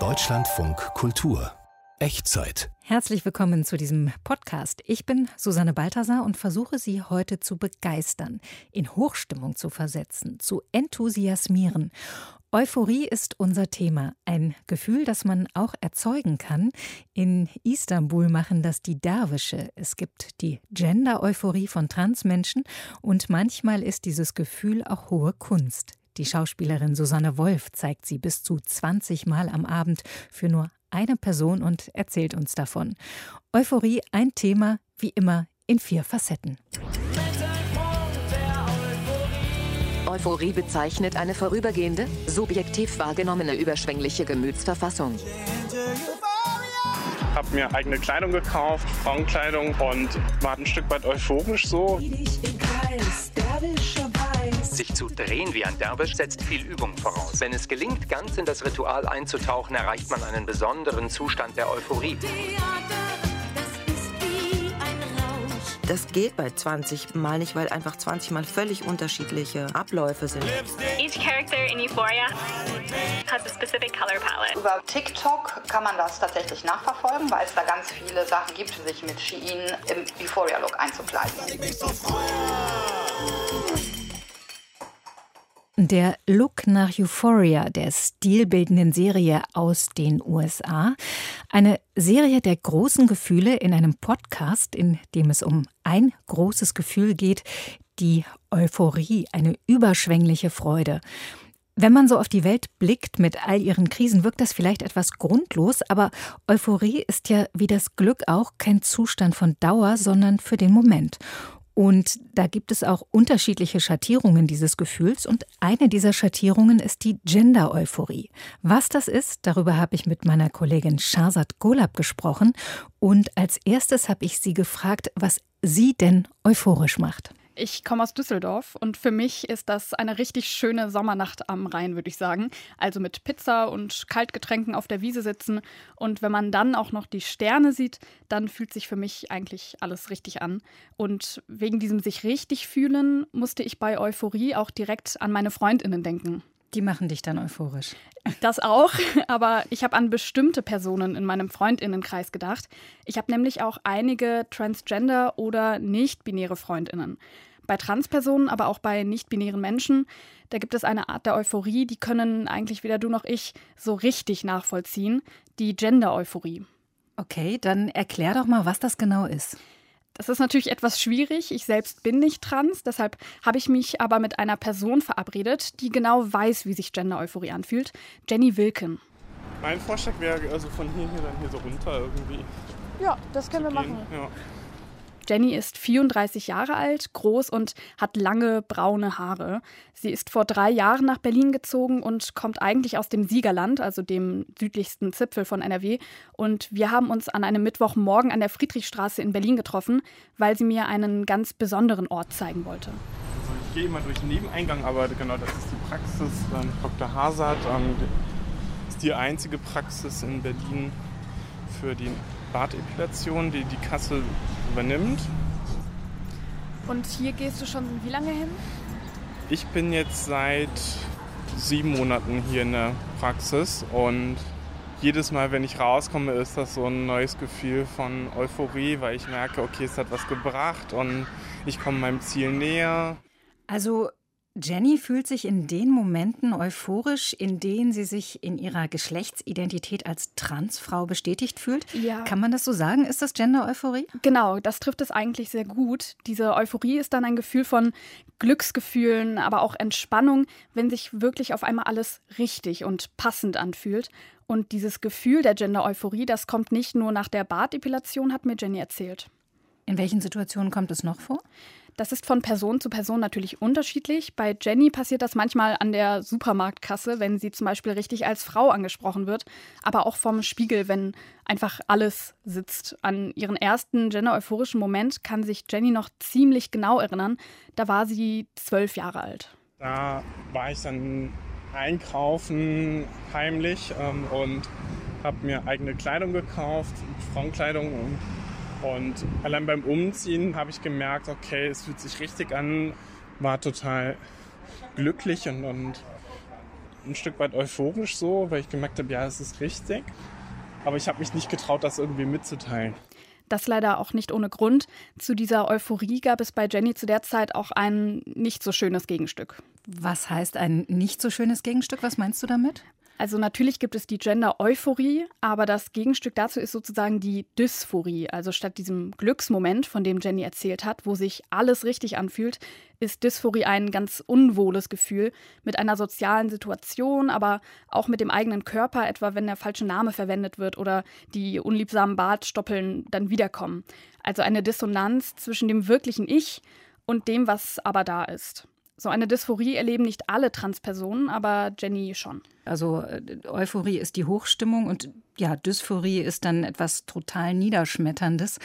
Deutschlandfunk Kultur Echtzeit. Herzlich willkommen zu diesem Podcast. Ich bin Susanne Balthasar und versuche Sie heute zu begeistern, in Hochstimmung zu versetzen, zu enthusiasmieren. Euphorie ist unser Thema. Ein Gefühl, das man auch erzeugen kann. In Istanbul machen das die Derwische. Es gibt die Gender-Euphorie von Transmenschen und manchmal ist dieses Gefühl auch hohe Kunst. Die Schauspielerin Susanne Wolf zeigt sie bis zu 20 Mal am Abend für nur eine Person und erzählt uns davon. Euphorie, ein Thema, wie immer, in vier Facetten. Euphorie bezeichnet eine vorübergehende, subjektiv wahrgenommene überschwängliche Gemütsverfassung. Ich habe mir eigene Kleidung gekauft, Frauenkleidung und war ein Stück weit euphorisch so. Sich zu drehen wie ein Derwisch setzt viel Übung voraus. Wenn es gelingt, ganz in das Ritual einzutauchen, erreicht man einen besonderen Zustand der Euphorie. Das geht bei 20 Mal nicht, weil einfach 20 Mal völlig unterschiedliche Abläufe sind. Each character in Euphoria has a specific color palette. Über TikTok kann man das tatsächlich nachverfolgen, weil es da ganz viele Sachen gibt, sich mit Shein im Euphoria-Look einzukleiden. Der Look nach Euphoria, der stilbildenden Serie aus den USA. Eine Serie der großen Gefühle in einem Podcast, in dem es um ein großes Gefühl geht, die Euphorie, eine überschwängliche Freude. Wenn man so auf die Welt blickt mit all ihren Krisen, wirkt das vielleicht etwas grundlos, aber Euphorie ist ja wie das Glück auch kein Zustand von Dauer, sondern für den Moment. Und da gibt es auch unterschiedliche Schattierungen dieses Gefühls. Und eine dieser Schattierungen ist die Gender-Euphorie. Was das ist, darüber habe ich mit meiner Kollegin Shahzad Golab gesprochen. Und als erstes habe ich sie gefragt, was sie denn euphorisch macht. Ich komme aus Düsseldorf und für mich ist das eine richtig schöne Sommernacht am Rhein, würde ich sagen. Also mit Pizza und Kaltgetränken auf der Wiese sitzen. Und wenn man dann auch noch die Sterne sieht, dann fühlt sich für mich eigentlich alles richtig an. Und wegen diesem sich richtig fühlen musste ich bei Euphorie auch direkt an meine Freundinnen denken. Die machen dich dann euphorisch. Das auch, aber ich habe an bestimmte Personen in meinem Freundinnenkreis gedacht. Ich habe nämlich auch einige Transgender- oder nicht-binäre Freundinnen. Bei Transpersonen, aber auch bei nicht-binären Menschen, da gibt es eine Art der Euphorie, die können eigentlich weder du noch ich so richtig nachvollziehen, die Gender-Euphorie. Okay, dann erklär doch mal, was das genau ist. Das ist natürlich etwas schwierig. Ich selbst bin nicht trans, deshalb habe ich mich aber mit einer Person verabredet, die genau weiß, wie sich Gender-Euphorie anfühlt. Jenny Wilken. Mein Vorschlag wäre also von hier, hier dann hier so runter irgendwie. Ja, das können wir gehen. machen. Ja. Jenny ist 34 Jahre alt, groß und hat lange braune Haare. Sie ist vor drei Jahren nach Berlin gezogen und kommt eigentlich aus dem Siegerland, also dem südlichsten Zipfel von NRW. Und wir haben uns an einem Mittwochmorgen an der Friedrichstraße in Berlin getroffen, weil sie mir einen ganz besonderen Ort zeigen wollte. Also ich gehe immer durch den Nebeneingang, aber genau das ist die Praxis. Ähm, Dr. Hazard ähm, ist die einzige Praxis in Berlin für die Bartepilation, die die Kasse übernimmt. Und hier gehst du schon wie lange hin? Ich bin jetzt seit sieben Monaten hier in der Praxis und jedes Mal, wenn ich rauskomme, ist das so ein neues Gefühl von Euphorie, weil ich merke, okay, es hat was gebracht und ich komme meinem Ziel näher. Also Jenny fühlt sich in den Momenten euphorisch, in denen sie sich in ihrer Geschlechtsidentität als Transfrau bestätigt fühlt. Ja. Kann man das so sagen? Ist das Gender-Euphorie? Genau, das trifft es eigentlich sehr gut. Diese Euphorie ist dann ein Gefühl von Glücksgefühlen, aber auch Entspannung, wenn sich wirklich auf einmal alles richtig und passend anfühlt. Und dieses Gefühl der Gender-Euphorie, das kommt nicht nur nach der Bartepilation, hat mir Jenny erzählt. In welchen Situationen kommt es noch vor? Das ist von Person zu Person natürlich unterschiedlich. Bei Jenny passiert das manchmal an der Supermarktkasse, wenn sie zum Beispiel richtig als Frau angesprochen wird, aber auch vom Spiegel, wenn einfach alles sitzt. An ihren ersten gender-euphorischen Moment kann sich Jenny noch ziemlich genau erinnern. Da war sie zwölf Jahre alt. Da war ich dann einkaufen heimlich ähm, und habe mir eigene Kleidung gekauft, Frauenkleidung. Und, und allein beim Umziehen habe ich gemerkt, okay, es fühlt sich richtig an, war total glücklich und, und ein Stück weit euphorisch so, weil ich gemerkt habe, ja, es ist richtig. Aber ich habe mich nicht getraut, das irgendwie mitzuteilen. Das leider auch nicht ohne Grund. Zu dieser Euphorie gab es bei Jenny zu der Zeit auch ein nicht so schönes Gegenstück. Was heißt ein nicht so schönes Gegenstück? Was meinst du damit? Also natürlich gibt es die Gender-Euphorie, aber das Gegenstück dazu ist sozusagen die Dysphorie. Also statt diesem Glücksmoment, von dem Jenny erzählt hat, wo sich alles richtig anfühlt, ist Dysphorie ein ganz unwohles Gefühl mit einer sozialen Situation, aber auch mit dem eigenen Körper, etwa wenn der falsche Name verwendet wird oder die unliebsamen Bartstoppeln dann wiederkommen. Also eine Dissonanz zwischen dem wirklichen Ich und dem, was aber da ist. So eine Dysphorie erleben nicht alle Transpersonen, aber Jenny schon. Also äh, Euphorie ist die Hochstimmung und ja, Dysphorie ist dann etwas total Niederschmetterndes.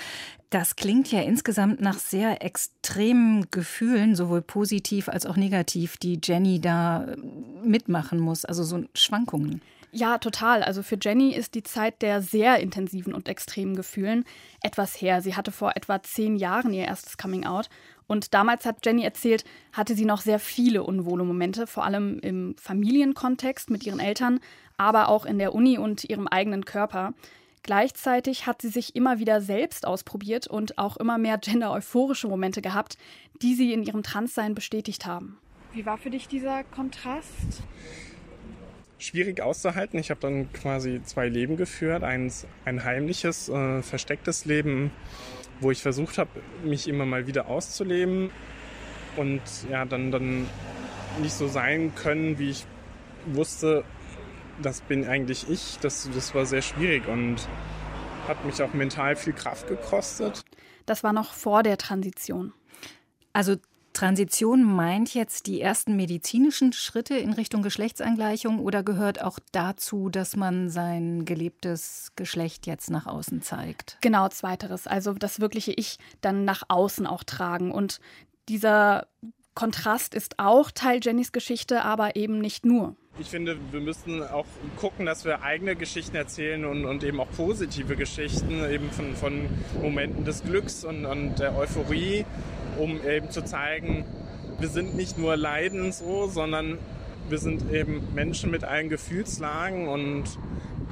Das klingt ja insgesamt nach sehr extremen Gefühlen, sowohl positiv als auch negativ, die Jenny da äh, mitmachen muss, also so Schwankungen. Ja, total. Also für Jenny ist die Zeit der sehr intensiven und extremen Gefühlen etwas her. Sie hatte vor etwa zehn Jahren ihr erstes Coming Out und damals hat Jenny erzählt, hatte sie noch sehr viele unwohle Momente, vor allem im Familienkontext mit ihren Eltern, aber auch in der Uni und ihrem eigenen Körper. Gleichzeitig hat sie sich immer wieder selbst ausprobiert und auch immer mehr gender-euphorische Momente gehabt, die sie in ihrem Transsein bestätigt haben. Wie war für dich dieser Kontrast? Schwierig auszuhalten. Ich habe dann quasi zwei Leben geführt. Eins, ein heimliches, äh, verstecktes Leben wo ich versucht habe, mich immer mal wieder auszuleben und ja, dann, dann nicht so sein können, wie ich wusste, das bin eigentlich ich. Das, das war sehr schwierig und hat mich auch mental viel Kraft gekostet. Das war noch vor der Transition. Also Transition meint jetzt die ersten medizinischen Schritte in Richtung Geschlechtsangleichung oder gehört auch dazu, dass man sein gelebtes Geschlecht jetzt nach außen zeigt? Genau, zweiteres. Also das wirkliche Ich dann nach außen auch tragen. Und dieser Kontrast ist auch Teil Jennys Geschichte, aber eben nicht nur. Ich finde, wir müssen auch gucken, dass wir eigene Geschichten erzählen und, und eben auch positive Geschichten, eben von, von Momenten des Glücks und, und der Euphorie um eben zu zeigen, wir sind nicht nur leiden so, sondern wir sind eben Menschen mit allen Gefühlslagen und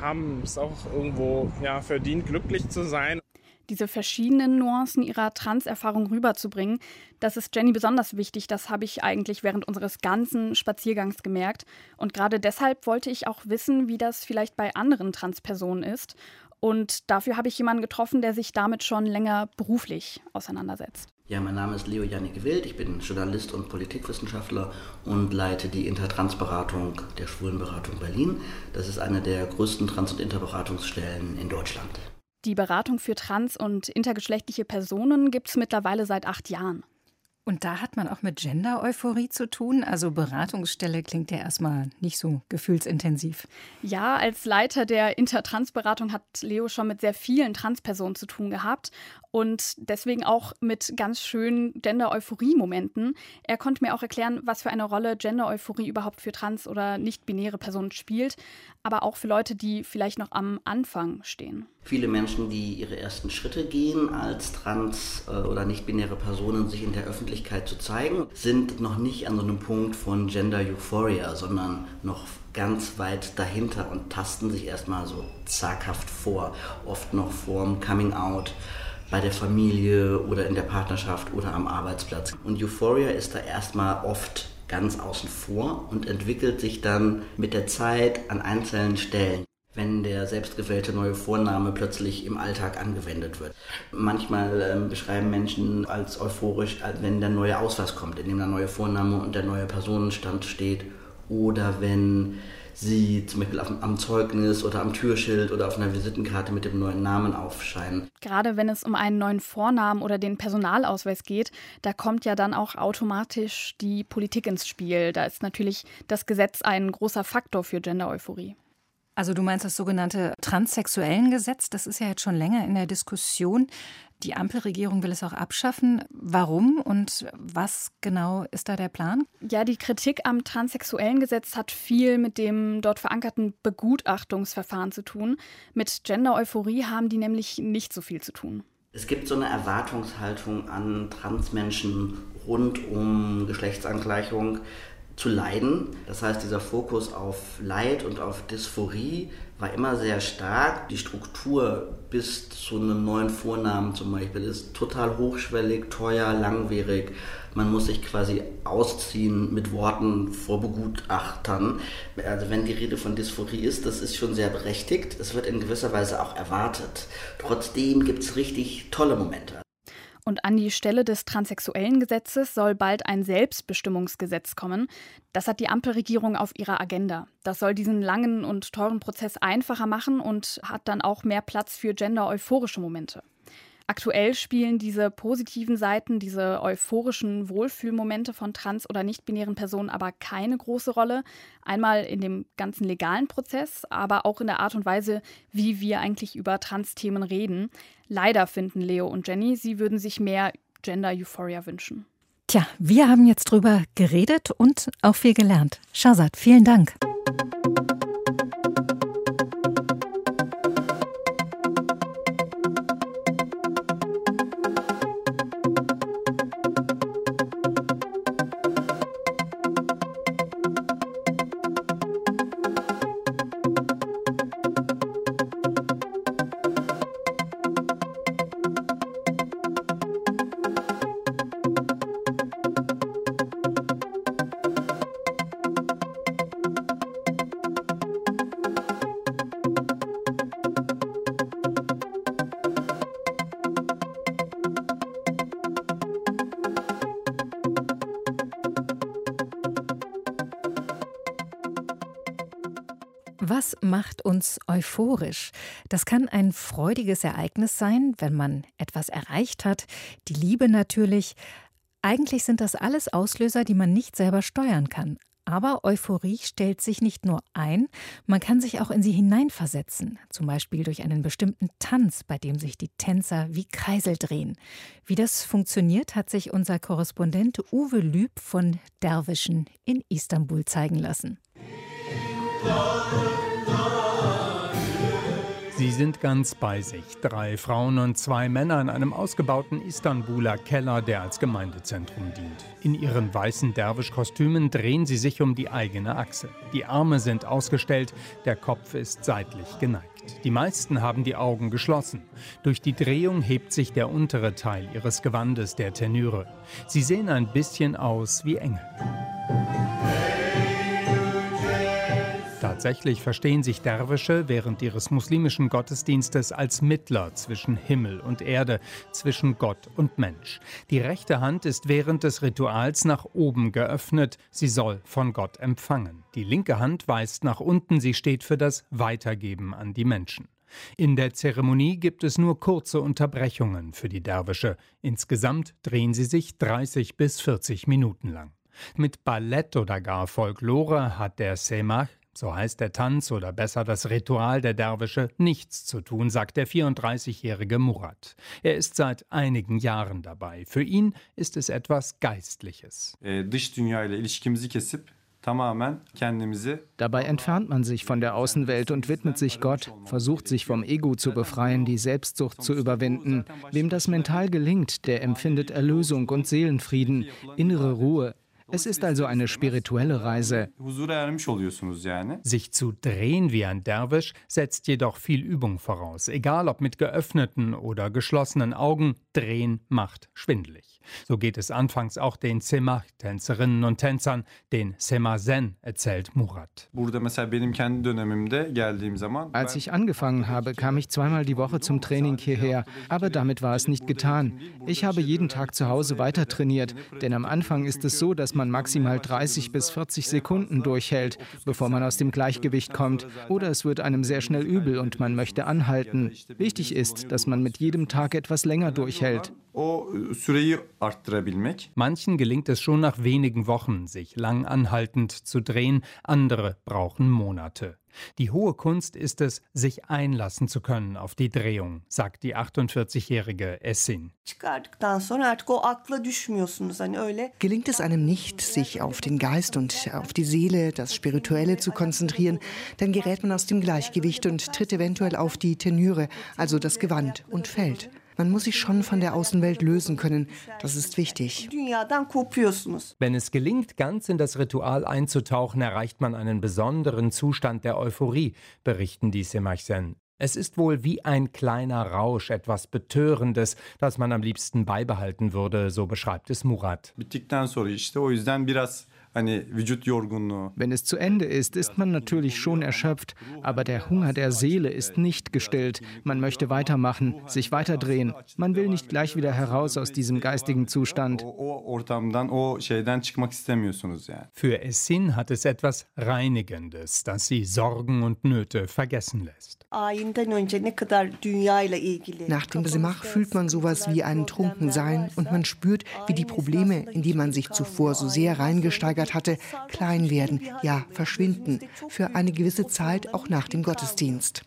haben es auch irgendwo ja, verdient, glücklich zu sein. Diese verschiedenen Nuancen ihrer Trans-Erfahrung rüberzubringen, das ist Jenny besonders wichtig. Das habe ich eigentlich während unseres ganzen Spaziergangs gemerkt. Und gerade deshalb wollte ich auch wissen, wie das vielleicht bei anderen Transpersonen ist. Und dafür habe ich jemanden getroffen, der sich damit schon länger beruflich auseinandersetzt. Ja, mein Name ist Leo Janik Wild, ich bin Journalist und Politikwissenschaftler und leite die Intertrans-Beratung der Schwulenberatung Berlin. Das ist eine der größten Trans- und Interberatungsstellen in Deutschland. Die Beratung für trans- und intergeschlechtliche Personen gibt es mittlerweile seit acht Jahren. Und da hat man auch mit Gender-Euphorie zu tun. Also Beratungsstelle klingt ja erstmal nicht so gefühlsintensiv. Ja, als Leiter der Intertrans-Beratung hat Leo schon mit sehr vielen Transpersonen zu tun gehabt und deswegen auch mit ganz schönen Gender-Euphorie-Momenten. Er konnte mir auch erklären, was für eine Rolle Gender-Euphorie überhaupt für trans- oder nicht-binäre Personen spielt, aber auch für Leute, die vielleicht noch am Anfang stehen. Viele Menschen, die ihre ersten Schritte gehen, als trans- äh, oder nicht-binäre Personen sich in der Öffentlichkeit zu zeigen, sind noch nicht an so einem Punkt von Gender Euphoria, sondern noch ganz weit dahinter und tasten sich erstmal so zaghaft vor, oft noch vorm Coming Out bei der Familie oder in der Partnerschaft oder am Arbeitsplatz. Und Euphoria ist da erstmal oft ganz außen vor und entwickelt sich dann mit der Zeit an einzelnen Stellen wenn der selbstgewählte neue Vorname plötzlich im Alltag angewendet wird. Manchmal ähm, beschreiben Menschen als euphorisch, wenn der neue Ausweis kommt, in dem der neue Vorname und der neue Personenstand steht. Oder wenn sie zum Beispiel auf, am Zeugnis oder am Türschild oder auf einer Visitenkarte mit dem neuen Namen aufscheinen. Gerade wenn es um einen neuen Vornamen oder den Personalausweis geht, da kommt ja dann auch automatisch die Politik ins Spiel. Da ist natürlich das Gesetz ein großer Faktor für Gender-Euphorie. Also du meinst das sogenannte transsexuellen Gesetz, das ist ja jetzt schon länger in der Diskussion. Die Ampelregierung will es auch abschaffen. Warum und was genau ist da der Plan? Ja, die Kritik am transsexuellen Gesetz hat viel mit dem dort verankerten Begutachtungsverfahren zu tun. Mit Gender-Euphorie haben die nämlich nicht so viel zu tun. Es gibt so eine Erwartungshaltung an Transmenschen rund um Geschlechtsangleichung, zu leiden. Das heißt, dieser Fokus auf Leid und auf Dysphorie war immer sehr stark. Die Struktur bis zu einem neuen Vornamen zum Beispiel ist total hochschwellig, teuer, langwierig. Man muss sich quasi ausziehen mit Worten vor Begutachtern. Also wenn die Rede von Dysphorie ist, das ist schon sehr berechtigt. Es wird in gewisser Weise auch erwartet. Trotzdem gibt es richtig tolle Momente. Und an die Stelle des transsexuellen Gesetzes soll bald ein Selbstbestimmungsgesetz kommen. Das hat die Ampelregierung auf ihrer Agenda. Das soll diesen langen und teuren Prozess einfacher machen und hat dann auch mehr Platz für gender-euphorische Momente. Aktuell spielen diese positiven Seiten, diese euphorischen Wohlfühlmomente von trans- oder nicht-binären Personen aber keine große Rolle. Einmal in dem ganzen legalen Prozess, aber auch in der Art und Weise, wie wir eigentlich über Trans-Themen reden. Leider finden Leo und Jenny, sie würden sich mehr Gender-Euphoria wünschen. Tja, wir haben jetzt drüber geredet und auch viel gelernt. Shazad, vielen Dank. Was macht uns euphorisch? Das kann ein freudiges Ereignis sein, wenn man etwas erreicht hat, die Liebe natürlich. Eigentlich sind das alles Auslöser, die man nicht selber steuern kann. Aber Euphorie stellt sich nicht nur ein, man kann sich auch in sie hineinversetzen, zum Beispiel durch einen bestimmten Tanz, bei dem sich die Tänzer wie Kreisel drehen. Wie das funktioniert, hat sich unser Korrespondent Uwe Lüb von Derwischen in Istanbul zeigen lassen. Sie sind ganz bei sich. Drei Frauen und zwei Männer in einem ausgebauten Istanbuler Keller, der als Gemeindezentrum dient. In ihren weißen Derwisch-Kostümen drehen sie sich um die eigene Achse. Die Arme sind ausgestellt, der Kopf ist seitlich geneigt. Die meisten haben die Augen geschlossen. Durch die Drehung hebt sich der untere Teil ihres Gewandes, der Tenüre. Sie sehen ein bisschen aus wie Engel. Tatsächlich verstehen sich Derwische während ihres muslimischen Gottesdienstes als Mittler zwischen Himmel und Erde, zwischen Gott und Mensch. Die rechte Hand ist während des Rituals nach oben geöffnet, sie soll von Gott empfangen. Die linke Hand weist nach unten, sie steht für das Weitergeben an die Menschen. In der Zeremonie gibt es nur kurze Unterbrechungen für die Derwische. Insgesamt drehen sie sich 30 bis 40 Minuten lang. Mit Ballett oder gar Folklore hat der Semach so heißt der Tanz oder besser das Ritual der Derwische, nichts zu tun, sagt der 34-jährige Murat. Er ist seit einigen Jahren dabei. Für ihn ist es etwas Geistliches. Dabei entfernt man sich von der Außenwelt und widmet sich Gott, versucht sich vom Ego zu befreien, die Selbstsucht zu überwinden. Wem das mental gelingt, der empfindet Erlösung und Seelenfrieden, innere Ruhe, es ist also eine spirituelle Reise. Sich zu drehen wie ein Derwisch setzt jedoch viel Übung voraus. Egal ob mit geöffneten oder geschlossenen Augen, drehen macht schwindlig. So geht es anfangs auch den Semah-Tänzerinnen und Tänzern, den Semazen, erzählt Murat. Als ich angefangen habe, kam ich zweimal die Woche zum Training hierher, aber damit war es nicht getan. Ich habe jeden Tag zu Hause weiter trainiert, denn am Anfang ist es so, dass man maximal 30 bis 40 Sekunden durchhält, bevor man aus dem Gleichgewicht kommt, oder es wird einem sehr schnell übel und man möchte anhalten. Wichtig ist, dass man mit jedem Tag etwas länger durchhält. Manchen gelingt es schon nach wenigen Wochen, sich lang anhaltend zu drehen, andere brauchen Monate. Die hohe Kunst ist es, sich einlassen zu können auf die Drehung, sagt die 48-jährige Essin. Gelingt es einem nicht, sich auf den Geist und auf die Seele, das Spirituelle zu konzentrieren, dann gerät man aus dem Gleichgewicht und tritt eventuell auf die Tenüre, also das Gewand, und fällt. Man muss sich schon von der Außenwelt lösen können. Das ist wichtig. Wenn es gelingt, ganz in das Ritual einzutauchen, erreicht man einen besonderen Zustand der Euphorie, berichten die Semachsen. Es ist wohl wie ein kleiner Rausch, etwas Betörendes, das man am liebsten beibehalten würde, so beschreibt es Murat. Wenn es zu Ende ist, ist man natürlich schon erschöpft, aber der Hunger der Seele ist nicht gestillt. Man möchte weitermachen, sich weiterdrehen. Man will nicht gleich wieder heraus aus diesem geistigen Zustand. Für Essin hat es etwas Reinigendes, das sie Sorgen und Nöte vergessen lässt. Nach dem Semach fühlt man sowas wie ein Trunkensein und man spürt, wie die Probleme, in die man sich zuvor so sehr reingesteigert hatte, klein werden, ja verschwinden, für eine gewisse Zeit auch nach dem Gottesdienst.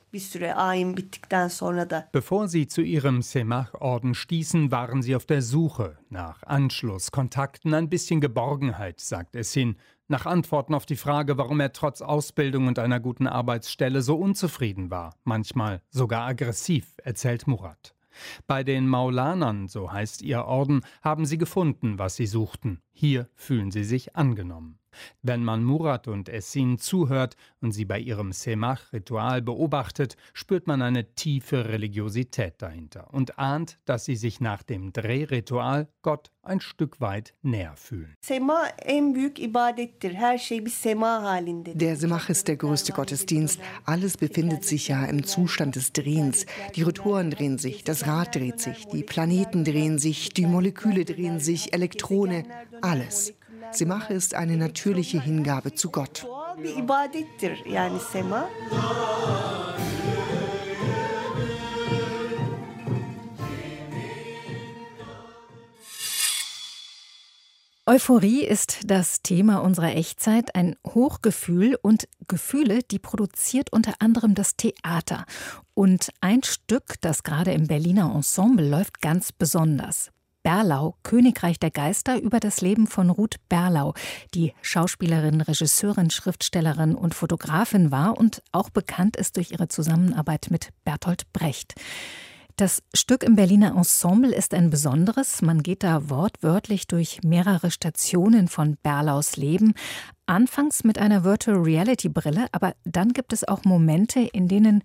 Bevor sie zu ihrem Semach-Orden stießen, waren sie auf der Suche nach Anschluss, Kontakten, ein bisschen Geborgenheit, sagt Essin, nach Antworten auf die Frage, warum er trotz Ausbildung und einer guten Arbeitsstelle so unzufrieden war, manchmal sogar aggressiv, erzählt Murat. Bei den Maulanern, so heißt ihr Orden, haben sie gefunden, was sie suchten. Hier fühlen sie sich angenommen. Wenn man Murat und Essin zuhört und sie bei ihrem Semach-Ritual beobachtet, spürt man eine tiefe Religiosität dahinter und ahnt, dass sie sich nach dem Drehritual Gott ein Stück weit näher fühlen. Der Semach ist der größte Gottesdienst. Alles befindet sich ja im Zustand des Drehens. Die Rotoren drehen sich, das Rad dreht sich, die Planeten drehen sich, die Moleküle drehen sich, Elektrone, alles. Semache ist eine natürliche Hingabe zu Gott. Euphorie ist das Thema unserer Echtzeit, ein Hochgefühl und Gefühle, die produziert unter anderem das Theater. Und ein Stück, das gerade im Berliner Ensemble läuft, ganz besonders. Berlau, Königreich der Geister, über das Leben von Ruth Berlau, die Schauspielerin, Regisseurin, Schriftstellerin und Fotografin war und auch bekannt ist durch ihre Zusammenarbeit mit Bertolt Brecht. Das Stück im Berliner Ensemble ist ein besonderes. Man geht da wortwörtlich durch mehrere Stationen von Berlaus Leben. Anfangs mit einer Virtual Reality Brille, aber dann gibt es auch Momente, in denen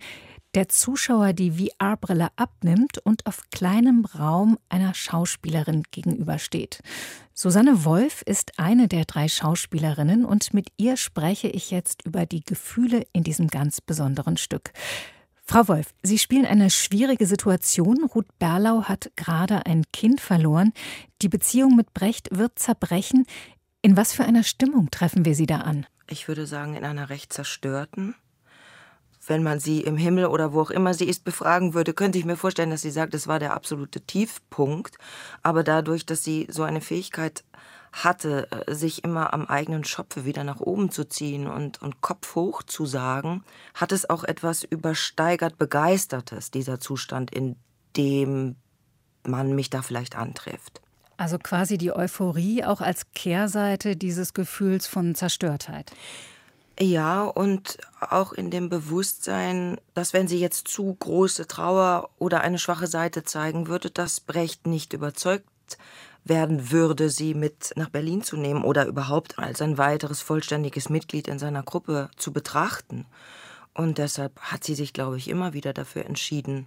der Zuschauer die VR-Brille abnimmt und auf kleinem Raum einer Schauspielerin gegenübersteht. Susanne Wolf ist eine der drei Schauspielerinnen und mit ihr spreche ich jetzt über die Gefühle in diesem ganz besonderen Stück. Frau Wolf, Sie spielen eine schwierige Situation. Ruth Berlau hat gerade ein Kind verloren. Die Beziehung mit Brecht wird zerbrechen. In was für einer Stimmung treffen wir Sie da an? Ich würde sagen, in einer recht zerstörten wenn man sie im Himmel oder wo auch immer sie ist befragen würde, könnte ich mir vorstellen, dass sie sagt, es war der absolute Tiefpunkt. Aber dadurch, dass sie so eine Fähigkeit hatte, äh, sich immer am eigenen Schopfe wieder nach oben zu ziehen und, und Kopf hoch zu sagen, hat es auch etwas übersteigert Begeistertes, dieser Zustand, in dem man mich da vielleicht antrifft. Also quasi die Euphorie auch als Kehrseite dieses Gefühls von Zerstörtheit. Ja, und auch in dem Bewusstsein, dass wenn sie jetzt zu große Trauer oder eine schwache Seite zeigen würde, dass Brecht nicht überzeugt werden würde, sie mit nach Berlin zu nehmen oder überhaupt als ein weiteres vollständiges Mitglied in seiner Gruppe zu betrachten. Und deshalb hat sie sich, glaube ich, immer wieder dafür entschieden,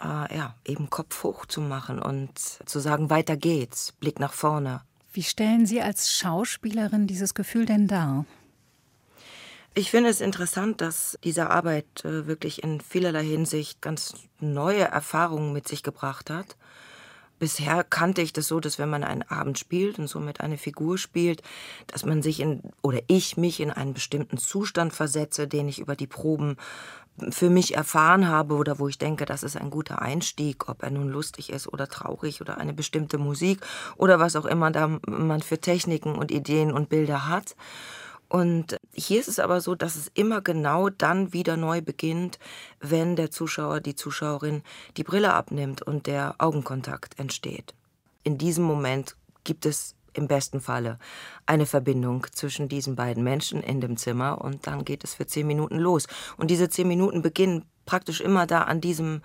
äh, ja, eben Kopf hoch zu machen und zu sagen, weiter geht's, Blick nach vorne. Wie stellen Sie als Schauspielerin dieses Gefühl denn dar? Ich finde es interessant, dass diese Arbeit äh, wirklich in vielerlei Hinsicht ganz neue Erfahrungen mit sich gebracht hat. Bisher kannte ich das so, dass wenn man einen Abend spielt und somit eine Figur spielt, dass man sich in oder ich mich in einen bestimmten Zustand versetze, den ich über die Proben für mich erfahren habe oder wo ich denke, das ist ein guter Einstieg, ob er nun lustig ist oder traurig oder eine bestimmte Musik oder was auch immer da man für Techniken und Ideen und Bilder hat. Und hier ist es aber so, dass es immer genau dann wieder neu beginnt, wenn der Zuschauer, die Zuschauerin die Brille abnimmt und der Augenkontakt entsteht. In diesem Moment gibt es im besten Falle eine Verbindung zwischen diesen beiden Menschen in dem Zimmer und dann geht es für zehn Minuten los. Und diese zehn Minuten beginnen praktisch immer da an diesem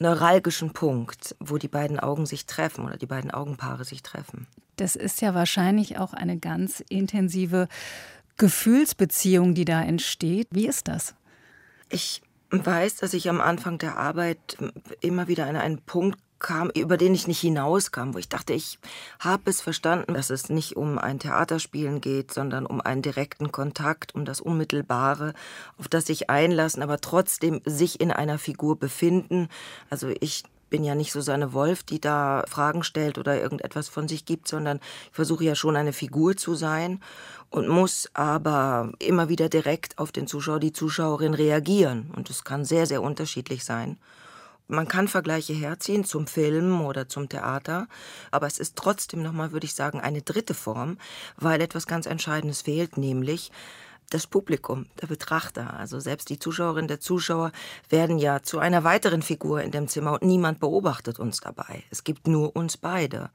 neuralgischen Punkt, wo die beiden Augen sich treffen oder die beiden Augenpaare sich treffen. Das ist ja wahrscheinlich auch eine ganz intensive Gefühlsbeziehung, die da entsteht. Wie ist das? Ich weiß, dass ich am Anfang der Arbeit immer wieder an einen Punkt kam, über den ich nicht hinauskam, wo ich dachte, ich habe es verstanden, dass es nicht um ein Theaterspielen geht, sondern um einen direkten Kontakt, um das Unmittelbare, auf das sich einlassen, aber trotzdem sich in einer Figur befinden. Also ich bin ja nicht Susanne Wolf, die da Fragen stellt oder irgendetwas von sich gibt, sondern ich versuche ja schon eine Figur zu sein und muss aber immer wieder direkt auf den Zuschauer, die Zuschauerin reagieren. Und es kann sehr, sehr unterschiedlich sein. Man kann Vergleiche herziehen zum Film oder zum Theater, aber es ist trotzdem nochmal, würde ich sagen, eine dritte Form, weil etwas ganz Entscheidendes fehlt, nämlich das Publikum, der Betrachter, also selbst die Zuschauerin, der Zuschauer werden ja zu einer weiteren Figur in dem Zimmer und niemand beobachtet uns dabei. Es gibt nur uns beide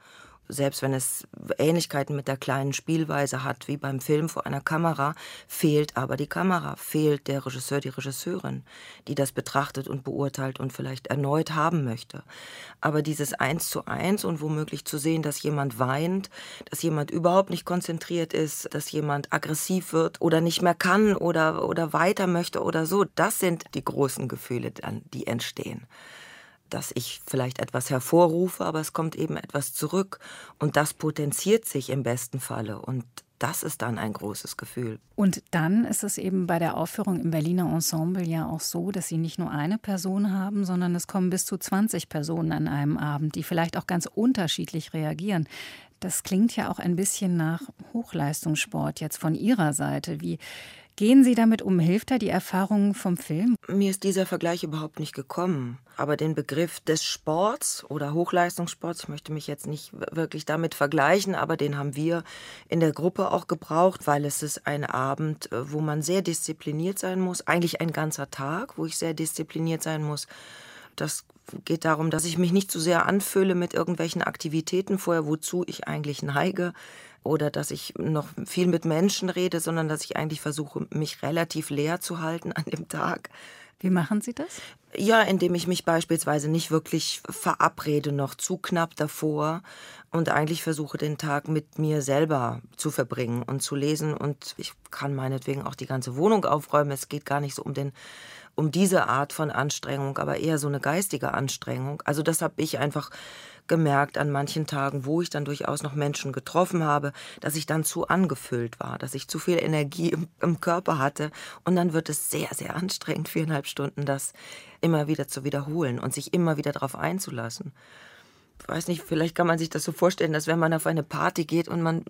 selbst wenn es Ähnlichkeiten mit der kleinen Spielweise hat, wie beim Film vor einer Kamera, fehlt aber die Kamera, fehlt der Regisseur, die Regisseurin, die das betrachtet und beurteilt und vielleicht erneut haben möchte. Aber dieses Eins zu eins und womöglich zu sehen, dass jemand weint, dass jemand überhaupt nicht konzentriert ist, dass jemand aggressiv wird oder nicht mehr kann oder, oder weiter möchte oder so, das sind die großen Gefühle, die entstehen dass ich vielleicht etwas hervorrufe, aber es kommt eben etwas zurück und das potenziert sich im besten Falle und das ist dann ein großes Gefühl. Und dann ist es eben bei der Aufführung im Berliner Ensemble ja auch so, dass Sie nicht nur eine Person haben, sondern es kommen bis zu 20 Personen an einem Abend, die vielleicht auch ganz unterschiedlich reagieren. Das klingt ja auch ein bisschen nach Hochleistungssport jetzt von Ihrer Seite. Wie Gehen Sie damit um? Hilft da die Erfahrung vom Film? Mir ist dieser Vergleich überhaupt nicht gekommen. Aber den Begriff des Sports oder Hochleistungssports, ich möchte mich jetzt nicht wirklich damit vergleichen, aber den haben wir in der Gruppe auch gebraucht, weil es ist ein Abend, äh, wo man sehr diszipliniert sein muss. Eigentlich ein ganzer Tag, wo ich sehr diszipliniert sein muss. Das geht darum, dass ich mich nicht zu sehr anfülle mit irgendwelchen Aktivitäten vorher, wozu ich eigentlich neige oder dass ich noch viel mit Menschen rede, sondern dass ich eigentlich versuche, mich relativ leer zu halten an dem Tag. Wie machen Sie das? Ja, indem ich mich beispielsweise nicht wirklich verabrede, noch zu knapp davor und eigentlich versuche, den Tag mit mir selber zu verbringen und zu lesen. Und ich kann meinetwegen auch die ganze Wohnung aufräumen. Es geht gar nicht so um den um diese Art von Anstrengung, aber eher so eine geistige Anstrengung. Also das habe ich einfach gemerkt an manchen Tagen, wo ich dann durchaus noch Menschen getroffen habe, dass ich dann zu angefüllt war, dass ich zu viel Energie im, im Körper hatte. Und dann wird es sehr, sehr anstrengend, viereinhalb Stunden das immer wieder zu wiederholen und sich immer wieder darauf einzulassen weiß nicht, vielleicht kann man sich das so vorstellen, dass wenn man auf eine Party geht und man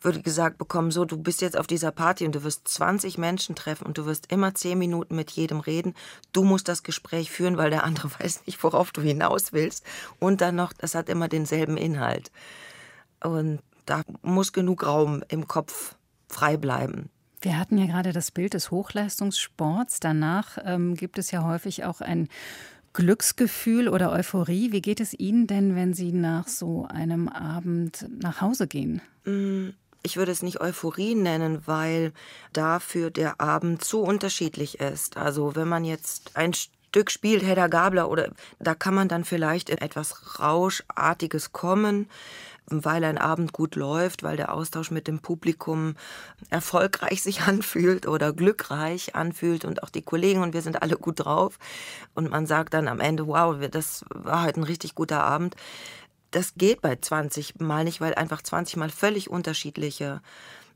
würde gesagt bekommen, so, du bist jetzt auf dieser Party und du wirst 20 Menschen treffen und du wirst immer 10 Minuten mit jedem reden. Du musst das Gespräch führen, weil der andere weiß nicht, worauf du hinaus willst. Und dann noch, das hat immer denselben Inhalt. Und da muss genug Raum im Kopf frei bleiben. Wir hatten ja gerade das Bild des Hochleistungssports. Danach ähm, gibt es ja häufig auch ein Glücksgefühl oder Euphorie. Wie geht es Ihnen denn, wenn Sie nach so einem Abend nach Hause gehen? Mm, ich würde es nicht Euphorie nennen, weil dafür der Abend so unterschiedlich ist. Also wenn man jetzt ein Stück spielt, Hedda Gabler, oder da kann man dann vielleicht in etwas Rauschartiges kommen weil ein Abend gut läuft, weil der Austausch mit dem Publikum erfolgreich sich anfühlt oder glückreich anfühlt und auch die Kollegen und wir sind alle gut drauf. Und man sagt dann am Ende, wow, das war halt ein richtig guter Abend. Das geht bei 20 Mal nicht, weil einfach 20 Mal völlig unterschiedliche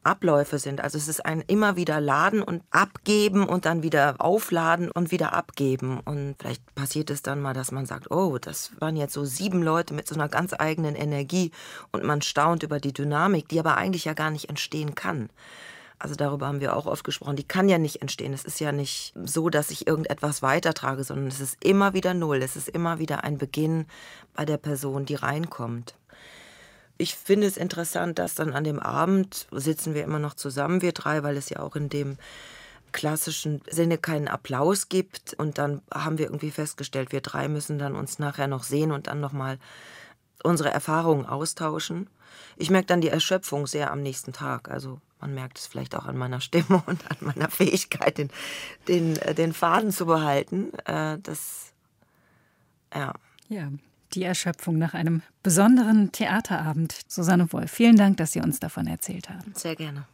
Abläufe sind. Also es ist ein immer wieder Laden und Abgeben und dann wieder aufladen und wieder abgeben. Und vielleicht passiert es dann mal, dass man sagt, oh, das waren jetzt so sieben Leute mit so einer ganz eigenen Energie und man staunt über die Dynamik, die aber eigentlich ja gar nicht entstehen kann. Also darüber haben wir auch oft gesprochen. Die kann ja nicht entstehen. Es ist ja nicht so, dass ich irgendetwas weitertrage, sondern es ist immer wieder Null. Es ist immer wieder ein Beginn bei der Person, die reinkommt ich finde es interessant, dass dann an dem Abend sitzen wir immer noch zusammen, wir drei, weil es ja auch in dem klassischen Sinne keinen Applaus gibt. Und dann haben wir irgendwie festgestellt, wir drei müssen dann uns nachher noch sehen und dann nochmal unsere Erfahrungen austauschen. Ich merke dann die Erschöpfung sehr am nächsten Tag. Also Man merkt es vielleicht auch an meiner Stimme und an meiner Fähigkeit, den, den, äh, den Faden zu behalten. Äh, das, ja. Ja, die Erschöpfung nach einem besonderen Theaterabend. Susanne Wolf, vielen Dank, dass Sie uns davon erzählt haben. Sehr gerne.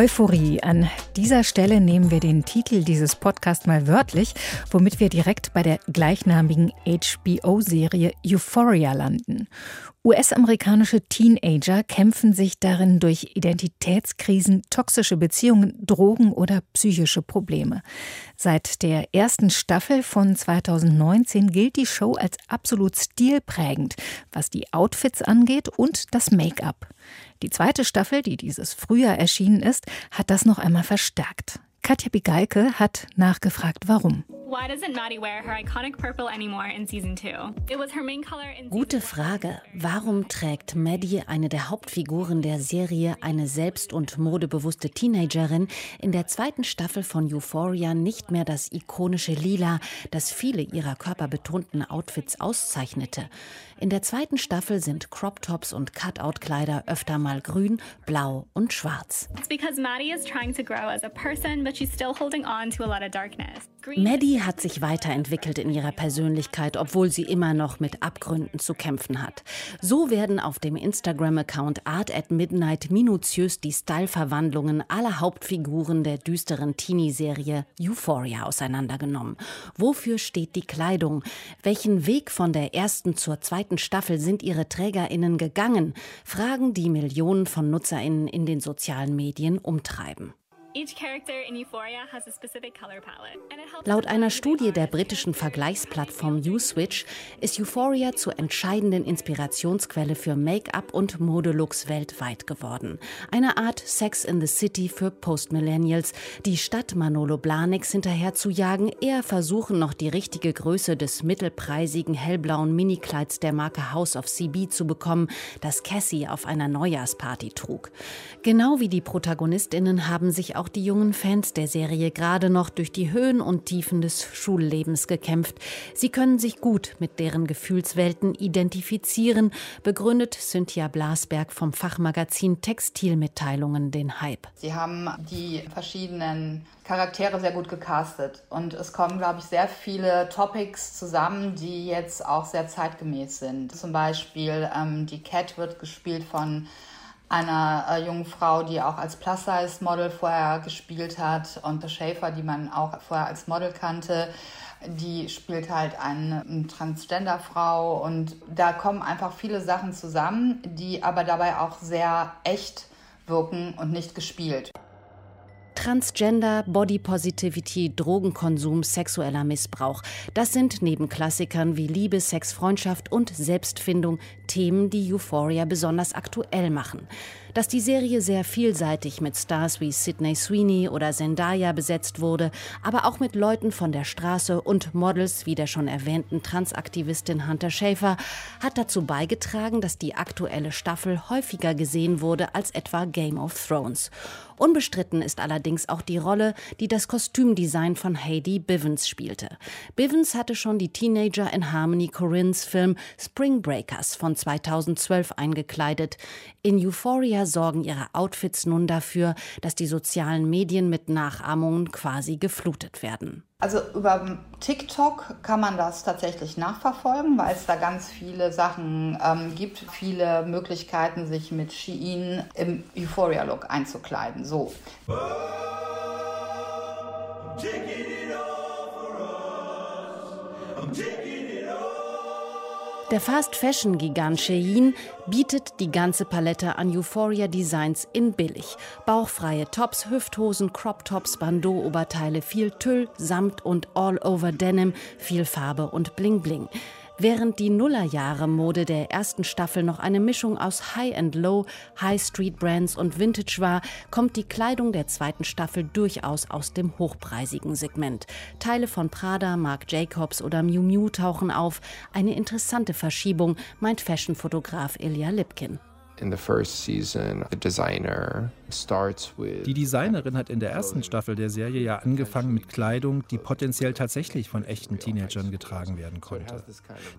Euphorie. An dieser Stelle nehmen wir den Titel dieses Podcasts mal wörtlich, womit wir direkt bei der gleichnamigen HBO-Serie Euphoria landen. US-amerikanische Teenager kämpfen sich darin durch Identitätskrisen, toxische Beziehungen, Drogen oder psychische Probleme. Seit der ersten Staffel von 2019 gilt die Show als absolut stilprägend, was die Outfits angeht und das Make-up. Die zweite Staffel, die dieses Frühjahr erschienen ist, hat das noch einmal verstärkt. Katja Bigalke hat nachgefragt, warum. Gute Frage. Warum trägt Maddie, eine der Hauptfiguren der Serie, eine selbst- und modebewusste Teenagerin, in der zweiten Staffel von Euphoria nicht mehr das ikonische Lila, das viele ihrer körperbetonten Outfits auszeichnete? In der zweiten Staffel sind Crop Tops und Cutout-Kleider öfter mal grün, blau und schwarz. Maddie hat sich weiterentwickelt in ihrer Persönlichkeit, obwohl sie immer noch mit Abgründen zu kämpfen hat. So werden auf dem Instagram-Account Art at Midnight minutiös die Styleverwandlungen aller Hauptfiguren der düsteren Teenie-Serie Euphoria auseinandergenommen. Wofür steht die Kleidung? Welchen Weg von der ersten zur zweiten Staffel sind ihre TrägerInnen gegangen? Fragen, die Millionen von NutzerInnen in den sozialen Medien umtreiben. Laut einer Studie der britischen Vergleichsplattform Uswitch ist Euphoria zur entscheidenden Inspirationsquelle für Make-up und Modelooks weltweit geworden. Eine Art Sex in the City für Postmillennials, die statt Manolo Blahniks hinterher zu jagen, eher versuchen, noch die richtige Größe des mittelpreisigen hellblauen Minikleids der Marke House of CB zu bekommen, das Cassie auf einer Neujahrsparty trug. Genau wie die ProtagonistInnen haben sich auch die jungen Fans der Serie gerade noch durch die Höhen und Tiefen des Schullebens gekämpft. Sie können sich gut mit deren Gefühlswelten identifizieren, begründet Cynthia Blasberg vom Fachmagazin Textilmitteilungen den Hype. Sie haben die verschiedenen Charaktere sehr gut gecastet und es kommen, glaube ich, sehr viele Topics zusammen, die jetzt auch sehr zeitgemäß sind. Zum Beispiel ähm, die Cat wird gespielt von einer äh, jungen Frau, die auch als Plus-Size-Model vorher gespielt hat. Und Schäfer, die man auch vorher als Model kannte, die spielt halt eine, eine Transgender-Frau. Und da kommen einfach viele Sachen zusammen, die aber dabei auch sehr echt wirken und nicht gespielt. Transgender, Body Positivity, Drogenkonsum, sexueller Missbrauch. Das sind neben Klassikern wie Liebe, Sex, Freundschaft und Selbstfindung Themen, die Euphoria besonders aktuell machen dass die Serie sehr vielseitig mit Stars wie Sidney Sweeney oder Zendaya besetzt wurde, aber auch mit Leuten von der Straße und Models wie der schon erwähnten Transaktivistin Hunter Schafer, hat dazu beigetragen, dass die aktuelle Staffel häufiger gesehen wurde als etwa Game of Thrones. Unbestritten ist allerdings auch die Rolle, die das Kostümdesign von Heidi Bivens spielte. Bivens hatte schon die Teenager in Harmony Corinne's Film Spring Breakers von 2012 eingekleidet. In Euphoria sorgen ihre Outfits nun dafür, dass die sozialen Medien mit Nachahmungen quasi geflutet werden. Also über TikTok kann man das tatsächlich nachverfolgen, weil es da ganz viele Sachen ähm, gibt, viele Möglichkeiten, sich mit Shein im Euphoria-Look einzukleiden. So. I'm der Fast-Fashion-Gigant Shein bietet die ganze Palette an Euphoria-Designs in billig. Bauchfreie Tops, Hüfthosen, Crop-Tops, Bandeau-Oberteile, viel Tüll, Samt und All-Over-Denim, viel Farbe und Bling-Bling. Während die Nullerjahre-Mode der ersten Staffel noch eine Mischung aus High and Low, High Street Brands und Vintage war, kommt die Kleidung der zweiten Staffel durchaus aus dem hochpreisigen Segment. Teile von Prada, Marc Jacobs oder Miu Miu tauchen auf. Eine interessante Verschiebung, meint Fashionfotograf Ilya Lipkin. In the first season, the designer die Designerin hat in der ersten Staffel der Serie ja angefangen mit Kleidung, die potenziell tatsächlich von echten Teenagern getragen werden konnte.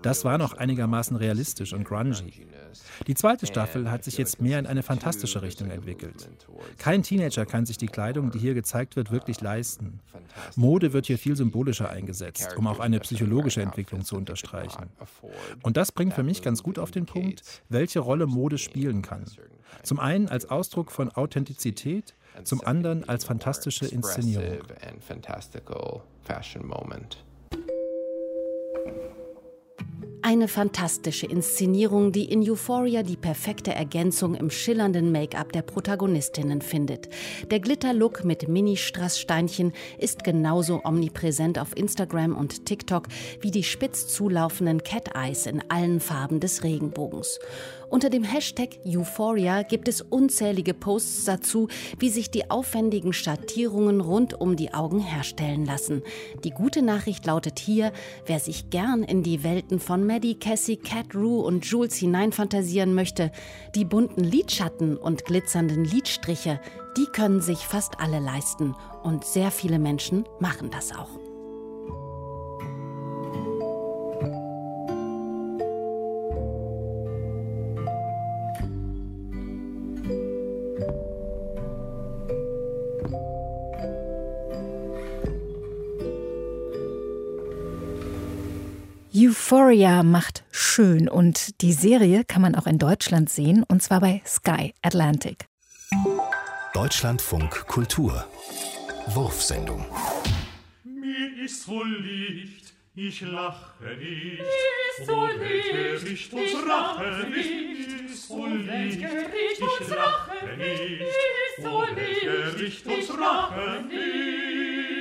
Das war noch einigermaßen realistisch und grungy. Die zweite Staffel hat sich jetzt mehr in eine fantastische Richtung entwickelt. Kein Teenager kann sich die Kleidung, die hier gezeigt wird, wirklich leisten. Mode wird hier viel symbolischer eingesetzt, um auch eine psychologische Entwicklung zu unterstreichen. Und das bringt für mich ganz gut auf den Punkt, welche Rolle Mode spielen kann. Zum einen als Ausdruck von Authentizität, zum anderen als fantastische Inszenierung. Eine fantastische Inszenierung, die in Euphoria die perfekte Ergänzung im schillernden Make-up der Protagonistinnen findet. Der Glitter-Look mit Mini-Strasssteinchen ist genauso omnipräsent auf Instagram und TikTok wie die spitz zulaufenden Cat-Eyes in allen Farben des Regenbogens. Unter dem Hashtag Euphoria gibt es unzählige Posts dazu, wie sich die aufwendigen Schattierungen rund um die Augen herstellen lassen. Die gute Nachricht lautet hier, wer sich gern in die Welten von Maddie, Cassie, Cat Rue und Jules hineinfantasieren möchte, die bunten Lidschatten und glitzernden Lidstriche, die können sich fast alle leisten und sehr viele Menschen machen das auch. Euphoria macht schön und die Serie kann man auch in Deutschland sehen und zwar bei Sky Atlantic. Deutschlandfunk Kultur Wurfsendung Mir ist so Licht, ich lache nicht. Mir ist so Licht, ich lache nicht. Ist so Licht, ich lache nicht. Ist so Licht, ich lache nicht.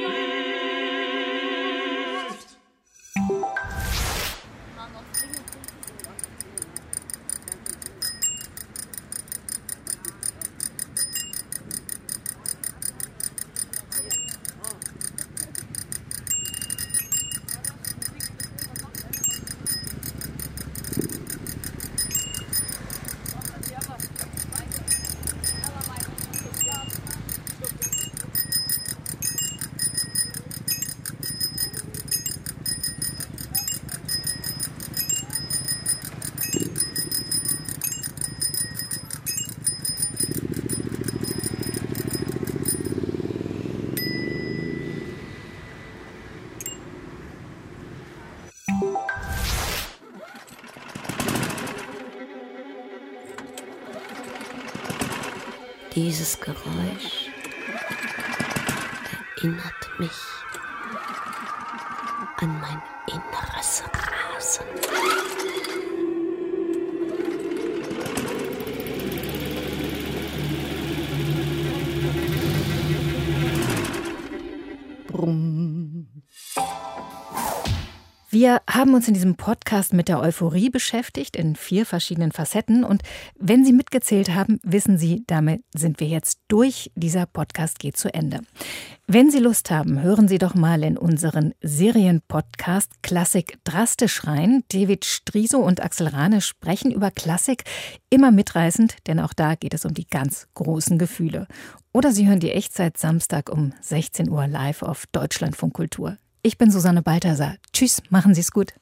Dieses Geräusch erinnert mich an mein inneres Rasen. Wir haben uns in diesem Podcast mit der Euphorie beschäftigt, in vier verschiedenen Facetten. Und wenn Sie mitgezählt haben, wissen Sie, damit sind wir jetzt durch. Dieser Podcast geht zu Ende. Wenn Sie Lust haben, hören Sie doch mal in unseren Serienpodcast Klassik drastisch rein. David Striso und Axel Rane sprechen über Klassik, immer mitreißend, denn auch da geht es um die ganz großen Gefühle. Oder Sie hören die Echtzeit Samstag um 16 Uhr live auf Deutschlandfunk Kultur. Ich bin Susanne Balthasar. Tschüss, machen Sie es gut.